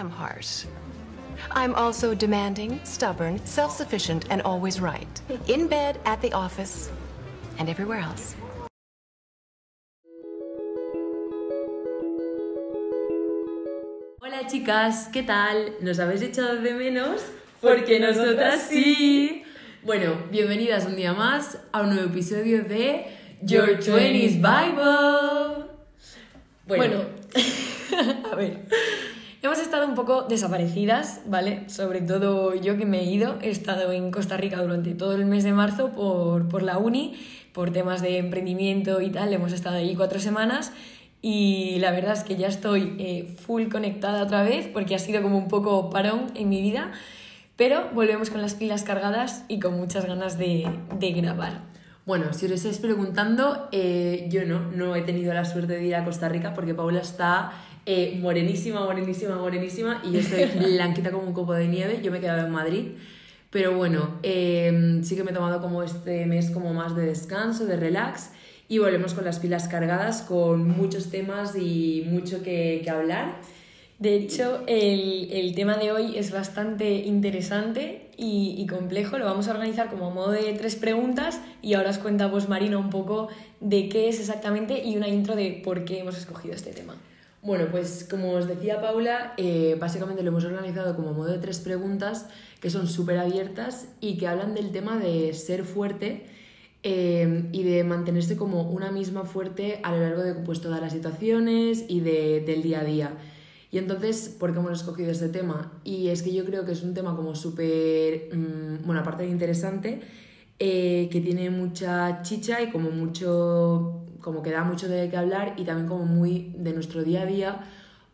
am harsh. I'm also demanding, stubborn, self sufficient, and always right. In bed, at the office, and everywhere else. Hola chicas, ¿qué tal? ¿Nos habéis echado de menos? Porque nosotras sí. Bueno, bienvenidas un día más a un nuevo episodio de Your 20s Bible. Bueno, a ver. Hemos estado un poco desaparecidas, ¿vale? Sobre todo yo que me he ido. He estado en Costa Rica durante todo el mes de marzo por, por la uni, por temas de emprendimiento y tal. Hemos estado ahí cuatro semanas y la verdad es que ya estoy eh, full conectada otra vez porque ha sido como un poco parón en mi vida. Pero volvemos con las pilas cargadas y con muchas ganas de, de grabar. Bueno, si os estáis preguntando, eh, yo no, no he tenido la suerte de ir a Costa Rica porque Paula está eh, morenísima, morenísima, morenísima y yo estoy blanquita como un copo de nieve. Yo me he quedado en Madrid. Pero bueno, em, sí que me he tomado como este mes como más de descanso, de relax y volvemos con las pilas cargadas con muchos temas y mucho que, que hablar. De hecho, el, el, tema de hoy es bastante interesante y, y, complejo. Lo vamos a organizar como modo de tres preguntas y ahora os cuenta vos, Marina, un poco de qué es exactamente y una intro de por qué hemos escogido este tema. Bueno, pues como os decía Paula, eh, básicamente lo hemos organizado como modo de tres preguntas que son súper abiertas y que hablan del tema de ser fuerte eh, y de mantenerse como una misma fuerte a lo largo de pues, todas las situaciones y de, del día a día. Y entonces, ¿por qué hemos escogido este tema? Y es que yo creo que es un tema como súper, mmm, bueno, aparte de interesante, eh, que tiene mucha chicha y como mucho, como que da mucho de qué hablar y también como muy de nuestro día a día,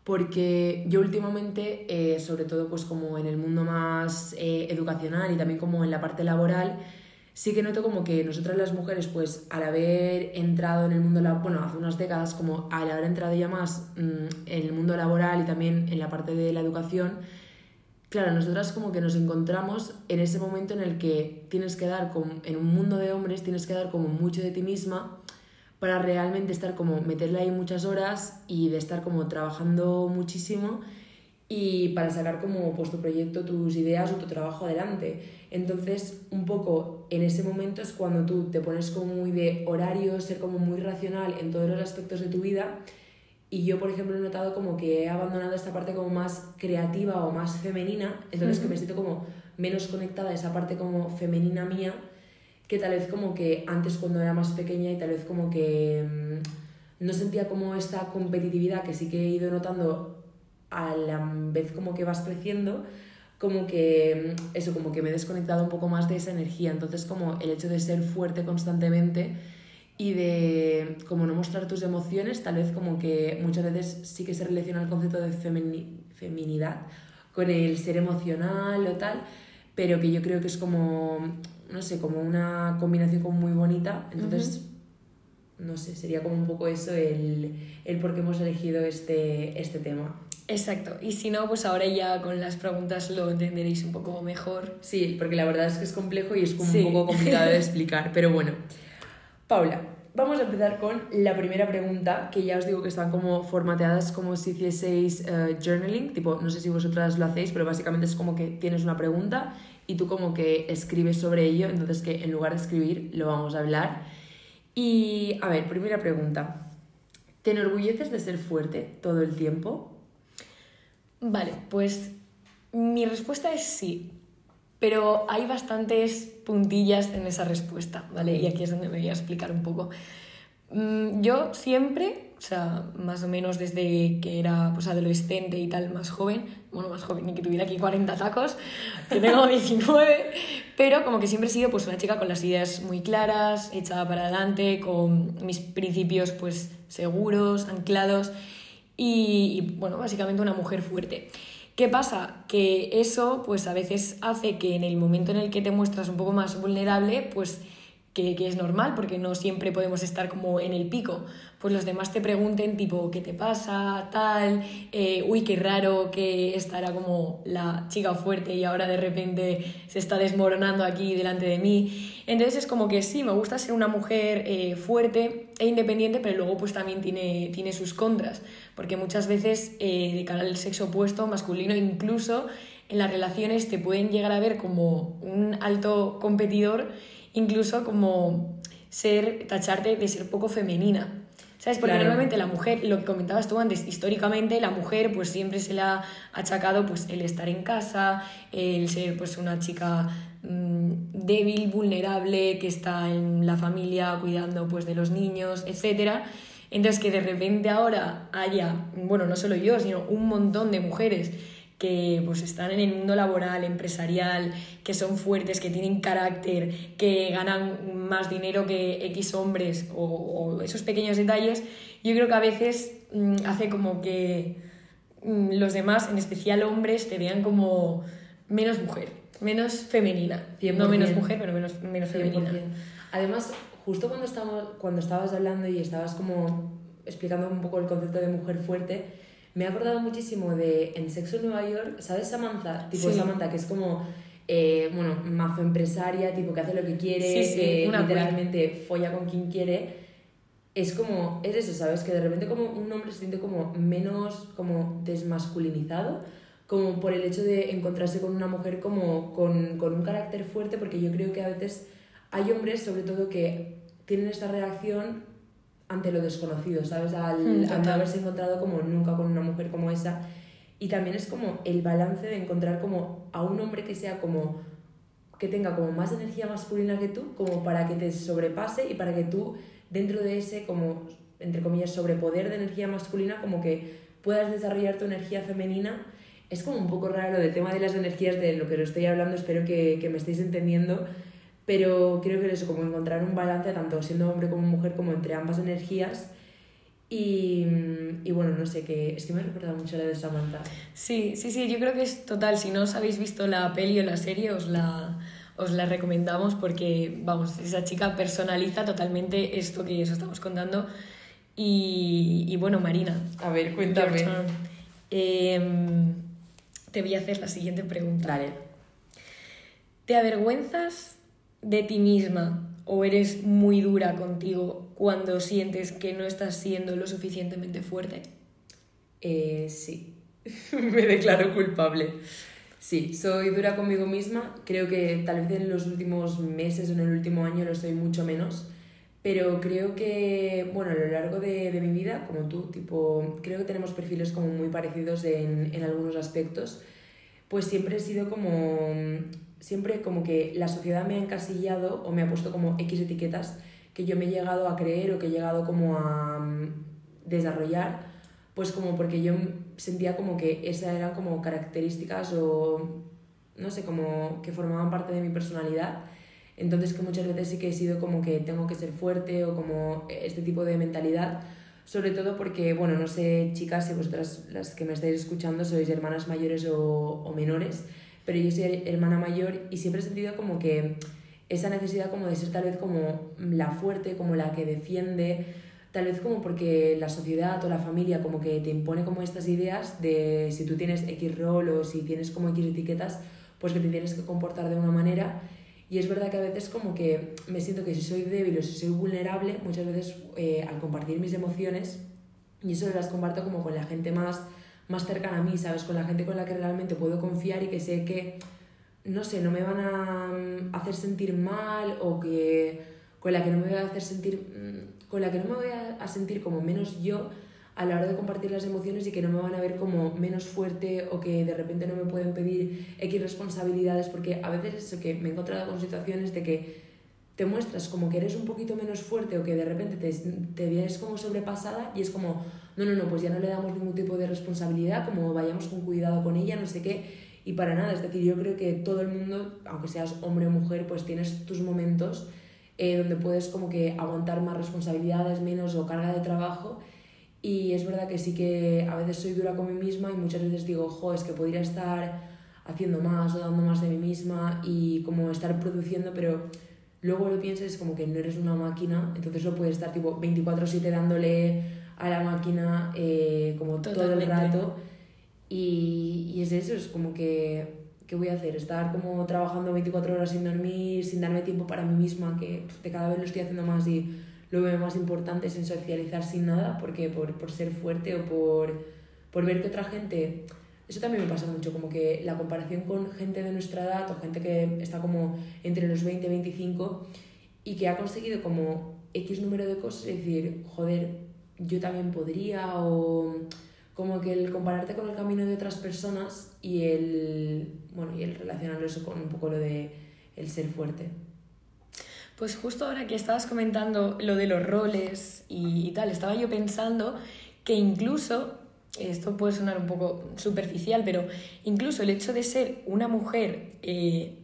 porque yo últimamente, eh, sobre todo pues como en el mundo más eh, educacional y también como en la parte laboral, sí que noto como que nosotras las mujeres, pues al haber entrado en el mundo, bueno, hace unas décadas, como al haber entrado ya más mmm, en el mundo laboral y también en la parte de la educación, claro, nosotras como que nos encontramos en ese momento en el que tienes que dar, como, en un mundo de hombres, tienes que dar como mucho de ti misma para realmente estar como, meterle ahí muchas horas y de estar como trabajando muchísimo y para sacar como pues tu proyecto, tus ideas o tu trabajo adelante. Entonces, un poco en ese momento es cuando tú te pones como muy de horario, ser como muy racional en todos los aspectos de tu vida. Y yo, por ejemplo, he notado como que he abandonado esta parte como más creativa o más femenina, entonces uh -huh. que me siento como menos conectada a esa parte como femenina mía, que tal vez como que antes cuando era más pequeña y tal vez como que mmm, no sentía como esta competitividad que sí que he ido notando a la vez como que vas creciendo, como que eso, como que me he desconectado un poco más de esa energía. Entonces, como el hecho de ser fuerte constantemente y de como no mostrar tus emociones, tal vez como que muchas veces sí que se relaciona el concepto de femini feminidad con el ser emocional o tal, pero que yo creo que es como, no sé, como una combinación como muy bonita. Entonces, uh -huh. no sé, sería como un poco eso el, el por qué hemos elegido este, este tema. Exacto, y si no, pues ahora ya con las preguntas lo entenderéis un poco mejor. Sí, porque la verdad es que es complejo y es como sí. un poco complicado de explicar, pero bueno. Paula, vamos a empezar con la primera pregunta, que ya os digo que están como formateadas como si hicieseis uh, journaling, tipo, no sé si vosotras lo hacéis, pero básicamente es como que tienes una pregunta y tú como que escribes sobre ello, entonces que en lugar de escribir lo vamos a hablar. Y, a ver, primera pregunta. ¿Te enorgulleces de ser fuerte todo el tiempo? Vale, pues mi respuesta es sí, pero hay bastantes puntillas en esa respuesta, ¿vale? Y aquí es donde me voy a explicar un poco. Yo siempre, o sea, más o menos desde que era pues, adolescente y tal, más joven, bueno, más joven, ni que tuviera aquí 40 tacos, que tengo 19, pero como que siempre he sido pues una chica con las ideas muy claras, echada para adelante, con mis principios pues seguros, anclados y, y, bueno, básicamente una mujer fuerte. ¿Qué pasa? Que eso pues a veces hace que en el momento en el que te muestras un poco más vulnerable, pues que, es normal porque no siempre podemos estar como en el pico, pues los demás te pregunten tipo, ¿qué te pasa? Tal, eh, uy, qué raro que esta era como la chica fuerte y ahora de repente se está desmoronando aquí delante de mí. Entonces es como que sí, me gusta ser una mujer eh, fuerte e independiente, pero luego pues también tiene, tiene sus contras, porque muchas veces eh, de cara al sexo opuesto, masculino, incluso en las relaciones te pueden llegar a ver como un alto competidor incluso como ser, tacharte de ser poco femenina. ¿Sabes? Porque normalmente la mujer, lo que comentabas tú antes, históricamente la mujer pues siempre se le ha achacado pues el estar en casa, el ser pues una chica mm, débil, vulnerable, que está en la familia cuidando pues de los niños, etc. Entonces que de repente ahora haya, bueno, no solo yo, sino un montón de mujeres que pues están en el mundo laboral, empresarial, que son fuertes, que tienen carácter, que ganan más dinero que X hombres o, esos pequeños detalles, yo creo que a veces mm, hace como que mm, los demás, en especial hombres, te vean como menos mujer, menos femenina. No menos mujer, pero menos, menos femenina. Además, justo cuando, cuando estabas hablando y estabas como explicando un poco el concepto de mujer fuerte, me ha acordado muchísimo de en Sexo en Nueva York, ¿sabes Samantha? Tipo Samantha, que es como, eh, bueno, mazo empresaria, tipo que hace lo que quiere, sí, sí, literalmente folla con quien quiere. Es como, es eso, ¿sabes? Que de repente como un hombre se siente como menos, como desmasculinizado, como por el hecho de encontrarse con una mujer como con, con un carácter fuerte, porque yo creo que a veces hay hombres, sobre todo, que tienen esta reacción ante lo desconocido, ¿sabes? Al, hmm, no haberse encontrado como nunca con una mujer como esa. Y también es como el balance de encontrar como a un hombre que sea como que tenga como más energía masculina que tú, como para que te sobrepase y para que tú dentro de ese como entre comillas sobrepoder de energía masculina como que puedas desarrollar tu energía femenina. Es como un poco raro lo del tema de las energías de lo que lo estoy hablando, espero que, que me estéis entendiendo pero creo que es eso, como encontrar un balance tanto siendo hombre como mujer, como entre ambas energías. Y, y, bueno, no sé, que es que me recuerda mucho la de Samantha. Sí, sí, sí, yo creo que es total. Si no os habéis visto la peli o la serie, os la, os la recomendamos porque, vamos, esa chica personaliza totalmente esto que os estamos contando. Y, y bueno, Marina. A ver, cuéntame. Em, te voy a hacer la siguiente pregunta. Dale. ¿Te avergüenzas de ti misma o eres muy dura contigo cuando sientes que no estás siendo lo suficientemente fuerte? Eh, sí, me declaro culpable. Sí, soy dura conmigo misma. Creo que tal vez en los últimos meses o en el último año lo soy mucho menos. Pero creo que, bueno, a lo largo de, de mi vida, como tú, tipo, creo que tenemos perfiles como muy parecidos en, en algunos aspectos. Pues siempre he sido como siempre como que la sociedad me ha encasillado o me ha puesto como X etiquetas que yo me he llegado a creer o que he llegado como a mm, desarrollar, pues como porque yo sentía como que esas eran como características o no sé, como que formaban parte de mi personalidad. Entonces que muchas veces sí que he sido como que tengo que ser fuerte o como este tipo de mentalidad, sobre todo porque, bueno, no sé, chicas, si vosotras las que me estáis escuchando sois hermanas mayores o, o menores, pero yo soy hermana mayor y siempre he sentido como que esa necesidad como de ser tal vez como la fuerte, como la que defiende, tal vez como porque la sociedad o la familia como que te impone como estas ideas de si tú tienes X rol o si tienes como X etiquetas, pues que te tienes que comportar de una manera. Y es verdad que a veces como que me siento que si soy débil o si soy vulnerable, muchas veces eh, al compartir mis emociones, y eso las comparto como con la gente más más cercana a mí, ¿sabes? Con la gente con la que realmente puedo confiar y que sé que, no sé, no me van a mm, hacer sentir mal o que con la que no me voy a hacer sentir, mm, con la que no me voy a sentir como menos yo a la hora de compartir las emociones y que no me van a ver como menos fuerte o que de repente no me pueden pedir X responsabilidades, porque a veces es eso que me he encontrado con situaciones de que te muestras como que eres un poquito menos fuerte o que de repente te, te vienes como sobrepasada y es como, no, no, no, pues ya no le damos ningún tipo de responsabilidad, como vayamos con cuidado con ella, no sé qué, y para nada, es decir, yo creo que todo el mundo, aunque seas hombre o mujer, pues tienes tus momentos eh, donde puedes como que aguantar más responsabilidades, menos o carga de trabajo. Y es verdad que sí que a veces soy dura con mí misma y muchas veces digo, jo, es que podría estar haciendo más o dando más de mí misma y como estar produciendo, pero luego lo pienses como que no eres una máquina, entonces no puedes estar tipo 24/7 dándole a la máquina eh, como todo el Totalmente. rato. Y, y es eso, es como que, ¿qué voy a hacer? Estar como trabajando 24 horas sin dormir, sin darme tiempo para mí misma, que de cada vez lo estoy haciendo más y lo veo más importante sin socializar sin nada, porque por, por ser fuerte o por, por ver que otra gente... Eso también me pasa mucho, como que la comparación con gente de nuestra edad o gente que está como entre los 20 y 25 y que ha conseguido como X número de cosas, es decir, joder, yo también podría o como que el compararte con el camino de otras personas y el bueno y el relacionarlo eso con un poco lo de el ser fuerte. Pues justo ahora que estabas comentando lo de los roles y, y tal, estaba yo pensando que incluso, esto puede sonar un poco superficial, pero incluso el hecho de ser una mujer eh,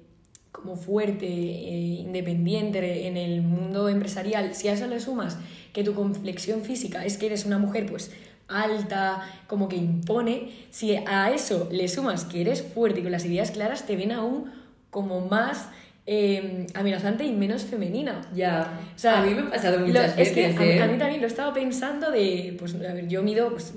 como fuerte, eh, independiente en el mundo empresarial, si a eso le sumas que tu complexión física es que eres una mujer pues alta, como que impone, si a eso le sumas que eres fuerte y con las ideas claras, te ven aún como más eh, amenazante y menos femenina. ya O sea, a mí me ha pasado lo- muchas es que veces a, mí- ¿eh? a mí también lo estaba pensando de, pues, a ver, yo mido pues,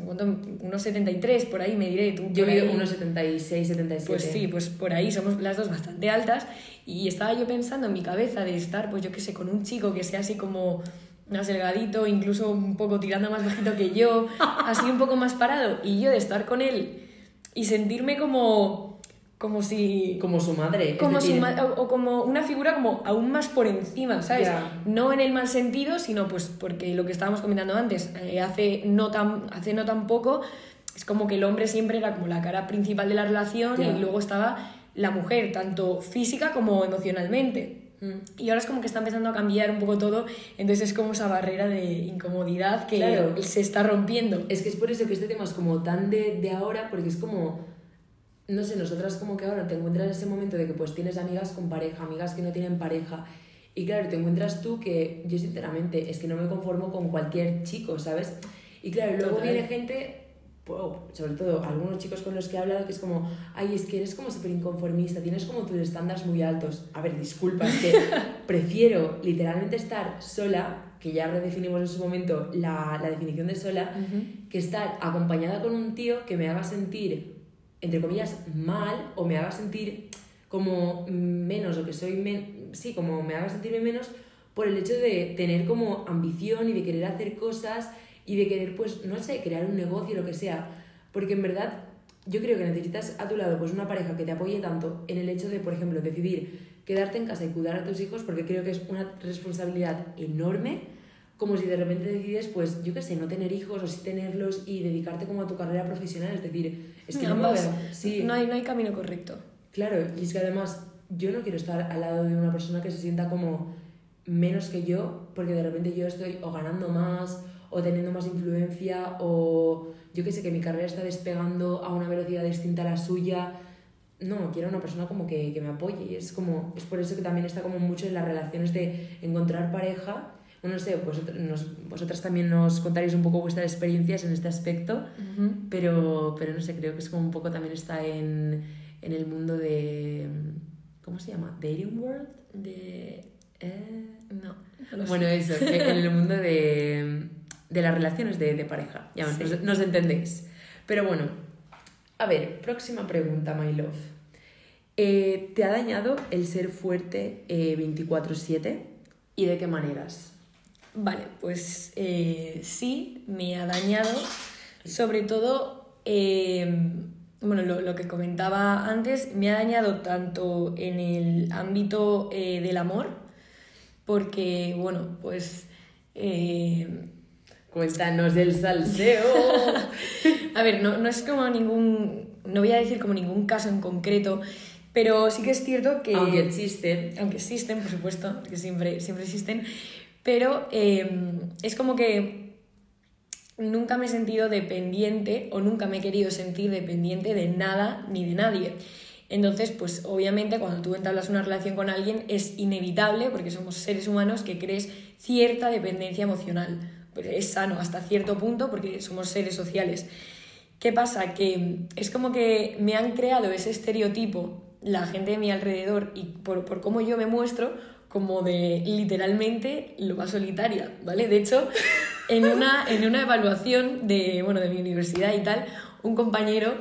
unos 73, por ahí me diré tú. yo mido unos 76 77 Pues sí, pues por ahí somos las dos bastante altas y estaba yo pensando en mi cabeza de estar, pues yo qué sé, con un chico que sea así como más delgadito, incluso un poco tirando más bajito que yo, así un poco más parado y yo de estar con él y sentirme como como si como su madre como su ma- o, o como una figura como aún más por encima, ¿sabes? No en el mal sentido, sino pues porque lo que estábamos comentando antes, eh, hace, no tan, hace no tan poco, es como que el hombre siempre era como la cara principal de la relación y luego estaba la mujer, tanto física como emocionalmente. Mm. Y ahora es como que está empezando a cambiar un poco todo, entonces es como esa barrera de incomodidad que Claro. se está rompiendo. Es que es por eso que este tema es como tan de, de ahora, porque es como, no sé, nosotras como que ahora te encuentras en ese momento de que pues tienes amigas con pareja, amigas que no tienen pareja, y claro, te encuentras tú que yo sinceramente es que no me conformo con cualquier chico, ¿sabes? Y claro, luego Total. viene gente, sobre todo algunos chicos con los que he hablado, que es como, ay, es que eres como súper inconformista, tienes como tus estándares muy altos. A ver, disculpa, es que prefiero literalmente estar sola, que ya redefinimos en su momento la, la definición de sola, que estar acompañada con un tío que me haga sentir, entre comillas, mal o me haga sentir como menos o que soy men sí, como me haga sentirme menos por el hecho de tener como ambición y de querer hacer cosas y de querer, pues, no sé, crear un negocio, lo que sea. Porque en verdad yo creo que necesitas a tu lado pues una pareja que te apoye tanto en el hecho de, por ejemplo, decidir quedarte en casa y cuidar a tus hijos, porque creo que es una responsabilidad enorme, como si de repente decides, pues, yo qué sé, no tener hijos o sí tenerlos y dedicarte como a tu carrera profesional. Es decir, es que no veo- sí. no, hay, no hay camino correcto. Claro, y es que además yo no quiero estar al lado de una persona que se sienta como menos que yo, porque de repente yo estoy o ganando más, o teniendo más influencia, o yo que sé, que mi carrera está despegando a una velocidad distinta a la suya. No, quiero una persona como que, que me apoye. Y es como, es por eso que también está como mucho en las relaciones de encontrar pareja. Bueno, no sé, vosotras, nos- vosotras también nos contaréis un poco vuestras experiencias en este aspecto. Pero, pero no sé, creo que es como un poco también está en, en el mundo de. ¿Cómo se llama? ¿Dating World? De... Eh, No, no lo sé. Bueno, eso, en el mundo de, de las relaciones de, de pareja. Ya Sí. nos, nos entendéis. Pero bueno, a ver, próxima pregunta, my love. Eh, ¿Te ha dañado el ser fuerte eh, 24-7? ¿Y de qué maneras? Vale, pues eh, sí, me ha dañado. Sobre todo, eh, bueno, lo, lo que comentaba antes, me ha dañado tanto en el ámbito eh, del amor, porque, bueno, pues... eh, Cuéntanos del salseo. a ver, no, no es como ningún... No voy a decir como ningún caso en concreto, pero sí que es cierto que... Aunque existe. aunque existen, por supuesto, porque siempre, siempre existen, pero eh, es como que nunca me he sentido dependiente o nunca me he querido sentir dependiente de nada ni de nadie. Entonces, pues obviamente cuando tú entablas una relación con alguien es inevitable, porque somos seres humanos, que crees cierta dependencia emocional. Pues es sano hasta cierto punto porque somos seres sociales. ¿Qué pasa? Que es como que me han creado ese estereotipo la gente de mi alrededor y por, por cómo yo me muestro como de literalmente lo va solitaria, ¿vale? De hecho, en una, en una evaluación de, bueno, de mi universidad y tal, un compañero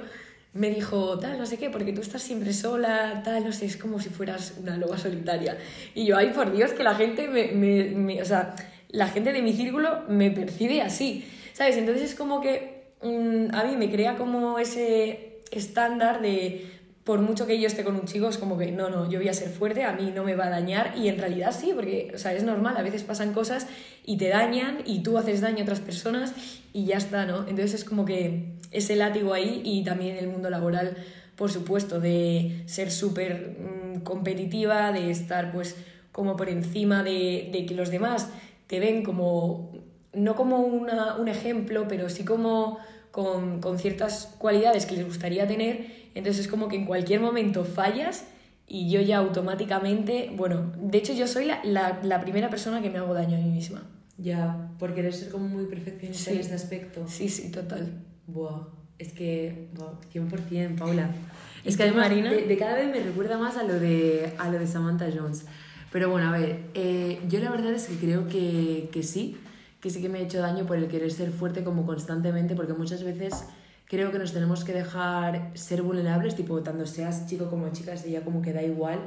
me dijo, tal, no sé qué, porque tú estás siempre sola, tal, no sé, es como si fueras una loba solitaria. Y yo, ay, por Dios, que la gente me, o sea, la gente de mi círculo me percibe así, ¿sabes? Entonces es como que mm, a mí me crea como ese estándar de por mucho que yo esté con un chico, es como que no, no, yo voy a ser fuerte, a mí no me va a dañar y en realidad sí, porque o sea, es normal, a veces pasan cosas y te dañan y tú haces daño a otras personas y ya está, ¿no? Entonces es como que ese látigo ahí y también el mundo laboral, por supuesto, de ser súper mm, competitiva, de estar pues como por encima de, de, que los demás te ven como, no como una, un ejemplo, pero sí como con, con ciertas cualidades que les gustaría tener entonces es como que en cualquier momento fallas y yo ya automáticamente, bueno, de hecho yo soy la, la, la primera persona que me hago daño a mí misma. Ya, porque eres ser como muy perfeccionista Sí. en este aspecto. Sí, sí, total. Buah, es que, wow, 100%, Paula. ¿Y Es que además Marina? de, de cada vez me recuerda más a lo de, a lo de Samantha Jones. Pero bueno, a ver, eh, yo la verdad es que creo que, que sí, que sí que me ha hecho daño por el querer ser fuerte como constantemente, porque muchas veces creo que nos tenemos que dejar ser vulnerables, tipo, tanto seas chico como chica, ya como que da igual,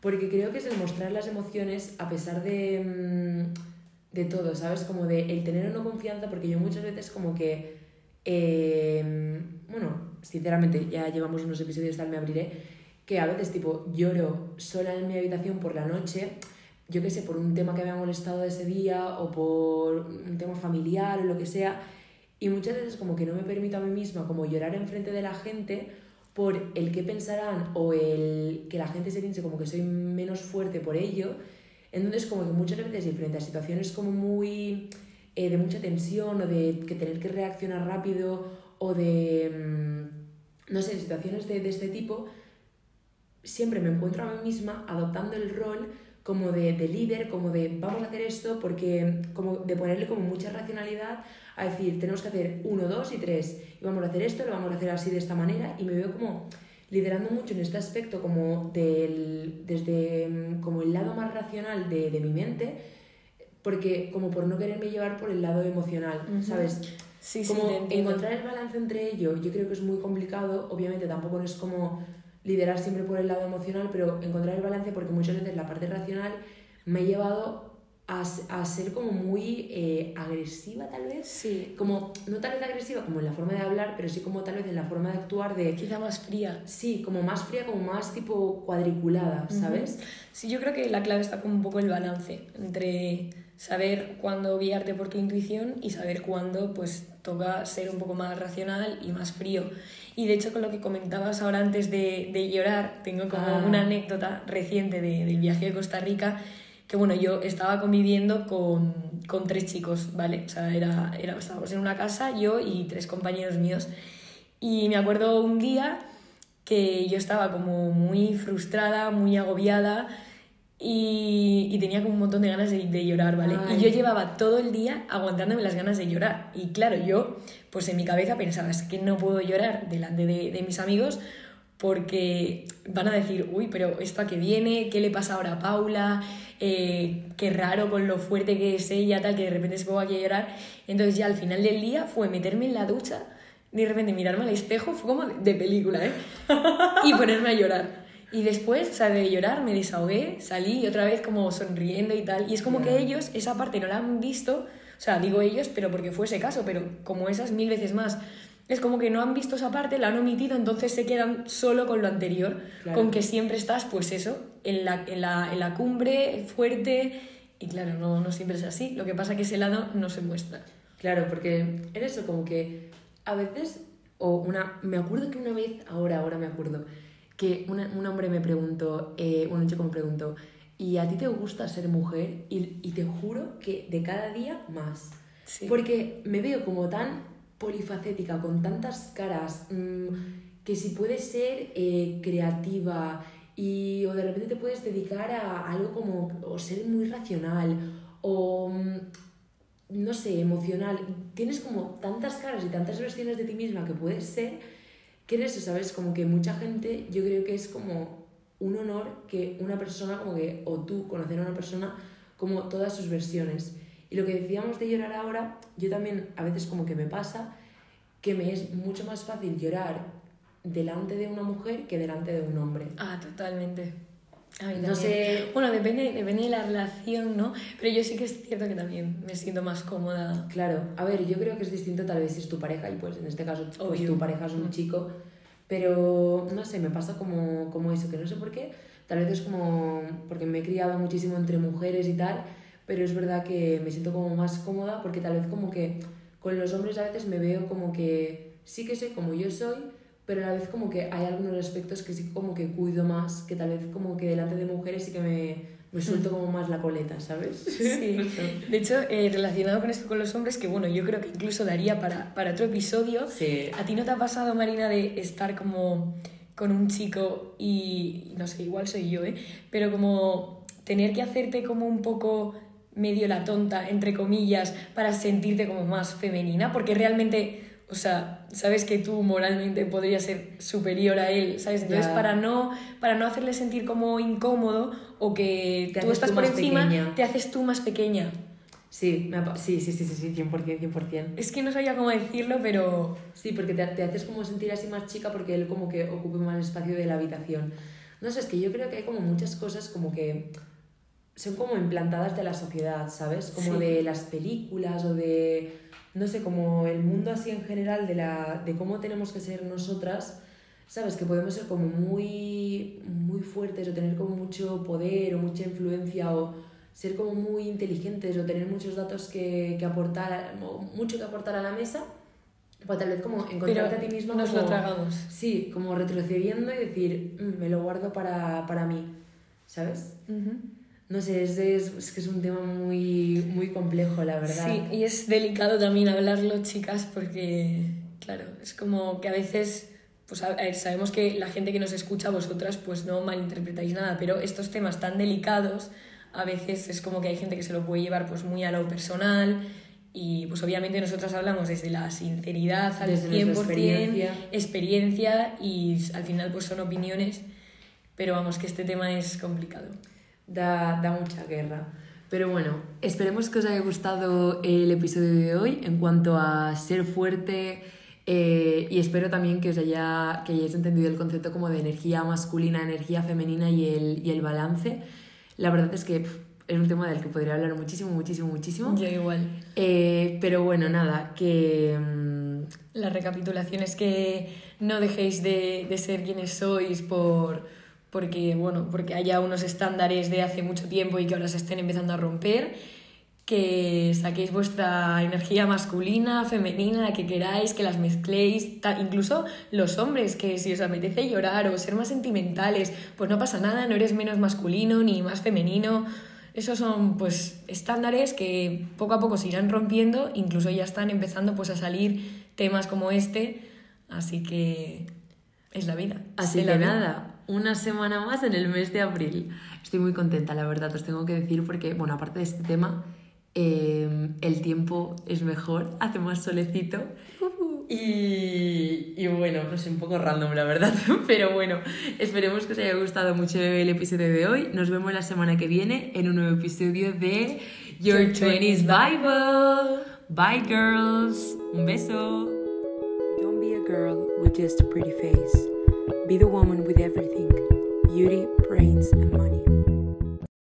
porque creo que es el mostrar las emociones a pesar de, mm, de todo, ¿sabes? Como de el tener o no confianza, porque yo muchas veces como que, eh, bueno, sinceramente, ya llevamos unos episodios tal, me abriré, que a veces tipo lloro sola en mi habitación por la noche, yo qué sé, por un tema que me ha molestado ese día o por un tema familiar o lo que sea, y muchas veces como que no me permito a mí misma como llorar enfrente de la gente por el que pensarán o el que la gente se piense como que soy menos fuerte por ello. Entonces como que muchas veces y frente a situaciones como muy eh, de mucha tensión o de que tener que reaccionar rápido o de, mm, no sé, situaciones de, de este tipo, siempre me encuentro a mí misma adoptando el rol como de, de líder, como de vamos a hacer esto, porque como de ponerle como mucha racionalidad a decir, tenemos que hacer uno, dos y tres, y vamos a hacer esto, lo vamos a hacer así de esta manera, y me veo como liderando mucho en este aspecto como del, desde como el lado más racional de, de mi mente, porque como por no quererme llevar por el lado emocional, Ujú. ¿sabes? Sí, sí, como entiendo. encontrar el balance entre ello, yo creo que es muy complicado, obviamente tampoco no es como liderar siempre por el lado emocional, pero encontrar el balance porque muchas veces la parte racional me ha llevado a, a ser como muy eh, agresiva tal vez, Sí, como no tal vez agresiva como en la forma de hablar, pero sí como tal vez en la forma de actuar de, quizá más fría. sí, como más fría, como más tipo cuadriculada, ¿sabes? Sí, yo creo que la clave está como un poco el balance entre saber cuándo guiarte por tu intuición y saber cuándo pues toca ser un poco más racional y más frío. Y de hecho con lo que comentabas ahora antes de, de llorar, tengo como Ah. una anécdota reciente de- del viaje de Costa Rica, que bueno, yo estaba conviviendo con, con tres chicos, ¿vale? O sea, era, era, estábamos en una casa, yo y tres compañeros míos. Y me acuerdo un día que yo estaba como muy frustrada, muy agobiada y, y tenía como un montón de ganas de, de llorar, ¿vale? Ay. Y yo llevaba todo el día aguantándome las ganas de llorar. Y claro, yo pues en mi cabeza pensaba, es que no puedo llorar delante de, de mis amigos porque van a decir, uy, pero esto a qué viene, qué le pasa ahora a Paula, Eh, qué raro con lo fuerte que es ella, tal, que de repente se pongo aquí a llorar. Entonces ya al final del día fue meterme en la ducha, de repente mirarme al espejo, fue como de, de película, ¿eh? y ponerme a llorar. Y después, o sea, de llorar me desahogué, salí y otra vez como sonriendo y tal. Y es como que ellos esa parte no la han visto, o sea, digo ellos, pero porque fue ese caso, pero como esas mil veces más. Es como que no han visto esa parte, la han omitido, entonces se quedan solo con lo anterior, Claro. con que siempre estás, pues eso, en la, en la, en la cumbre, fuerte, y claro, no, no siempre es así. Lo que pasa es que ese lado no se muestra. Claro, porque en eso como que a veces, o una, me acuerdo que una vez, ahora, ahora me acuerdo, que una- un hombre me preguntó, eh, un chico me preguntó, ¿y a ti te gusta ser mujer? Y, y te juro que de cada día más. Sí. Porque me veo como tan polifacética, con tantas caras, mm, que si puedes ser eh, creativa y o de repente te puedes dedicar a algo como o ser muy racional o mm, no sé, emocional, tienes como tantas caras y tantas versiones de ti misma que puedes ser, que eres eso, ¿sabes? Como que mucha gente yo creo que es como un honor que una persona como que, o tú conocer a una persona como todas sus versiones. Y lo que decíamos de llorar ahora, yo también a veces como que me pasa que me es mucho más fácil llorar delante de una mujer que delante de un hombre. Ah, totalmente. No sé- Bueno, depende, depende de la relación, ¿no? Pero yo sí que es cierto que también me siento más cómoda. Claro, a ver, yo creo que es distinto tal vez si es tu pareja y pues en este caso pues, Obvio. tu pareja es un Mm. chico, pero no sé, me pasa como, como eso, que no sé por qué, tal vez es como porque me he criado muchísimo entre mujeres y tal, pero es verdad que me siento como más cómoda porque tal vez como que con los hombres a veces me veo como que sí que soy como yo soy, pero a la vez como que hay algunos aspectos que sí como que cuido más, que tal vez como que delante de mujeres sí que me, me suelto como más la coleta, ¿sabes? Sí. De hecho, eh, relacionado con esto con los hombres, que bueno, yo creo que incluso daría para, para otro episodio. Sí. ¿A ti no te ha pasado, Marina, de estar como con un chico y, no sé, igual soy yo, ¿eh? Pero como tener que hacerte como un poco medio la tonta, entre comillas, para sentirte como más femenina? Porque realmente, o sea, sabes que tú moralmente podrías ser superior a él, ¿sabes? Entonces, Ya. para no, para no hacerle sentir como incómodo o que Te tú estás tú por encima, pequeña. te haces tú más pequeña. Sí, me sí, sí, sí, sí, sí, 100%, 100%. Es que no sabía cómo decirlo, pero Sí, porque te, te haces como sentir así más chica porque él como que ocupe más espacio de la habitación. No sé, es que yo creo que hay como muchas cosas como que son como implantadas de la sociedad, ¿sabes? Como Sí. de las películas o de, no sé, como el mundo así en general de, la, de cómo tenemos que ser nosotras, ¿sabes? Que podemos ser como muy, muy fuertes o tener como mucho poder o mucha influencia o ser como muy inteligentes o tener muchos datos que, que aportar, o mucho que aportar a la mesa, pues tal vez como pero encontrarte a ti mismo nos como, lo tragamos. Sí, como retrocediendo y decir, "Mm, me lo guardo para, para mí, ¿sabes? Ujú. No sé, es, que es un tema muy, muy complejo, la verdad. Sí, y es delicado también hablarlo, chicas, porque, claro, es como que a veces, pues a a ver, sabemos que la gente que nos escucha, vosotras, pues no malinterpretáis nada, pero estos temas tan delicados, a veces es como que hay gente que se lo puede llevar pues muy a lo personal y pues obviamente nosotras hablamos desde la sinceridad al Desde 100%, nuestra experiencia. experiencia y al final pues son opiniones, pero vamos que este tema es complicado. Da, da mucha guerra. Pero bueno, esperemos que os haya gustado el episodio de hoy en cuanto a ser fuerte eh, y espero también que os haya que hayáis entendido el concepto como de energía masculina, energía femenina y el, y el balance. La verdad es que es un tema del que podría hablar muchísimo, muchísimo, muchísimo. Yo igual. Eh, pero bueno, nada, que... mm, La recapitulación es que no dejéis de, de ser quienes sois por, porque, bueno, porque haya unos estándares de hace mucho tiempo y que ahora se estén empezando a romper, que saquéis vuestra energía masculina, femenina, la que queráis, que las mezcléis, incluso los hombres, que si os apetece llorar o ser más sentimentales, pues no pasa nada, no eres menos masculino ni más femenino. Esos son pues estándares que poco a poco se irán rompiendo, incluso ya están empezando pues a salir temas como este, así que es la vida. Así la que vida. nada, una semana más en el mes de abril. Estoy muy contenta, la verdad, os tengo que decir, porque, bueno, aparte de este tema, eh, el tiempo es mejor, hace más solecito. Y, y bueno, no sé, un poco random, la verdad. Pero bueno, esperemos que os haya gustado mucho el episodio de hoy. Nos vemos la semana que viene en un nuevo episodio de Your Your 20s Bible. Bye, girls. Un beso. Don't be a girl with just a pretty face. Be the woman with everything beauty, brains, and money.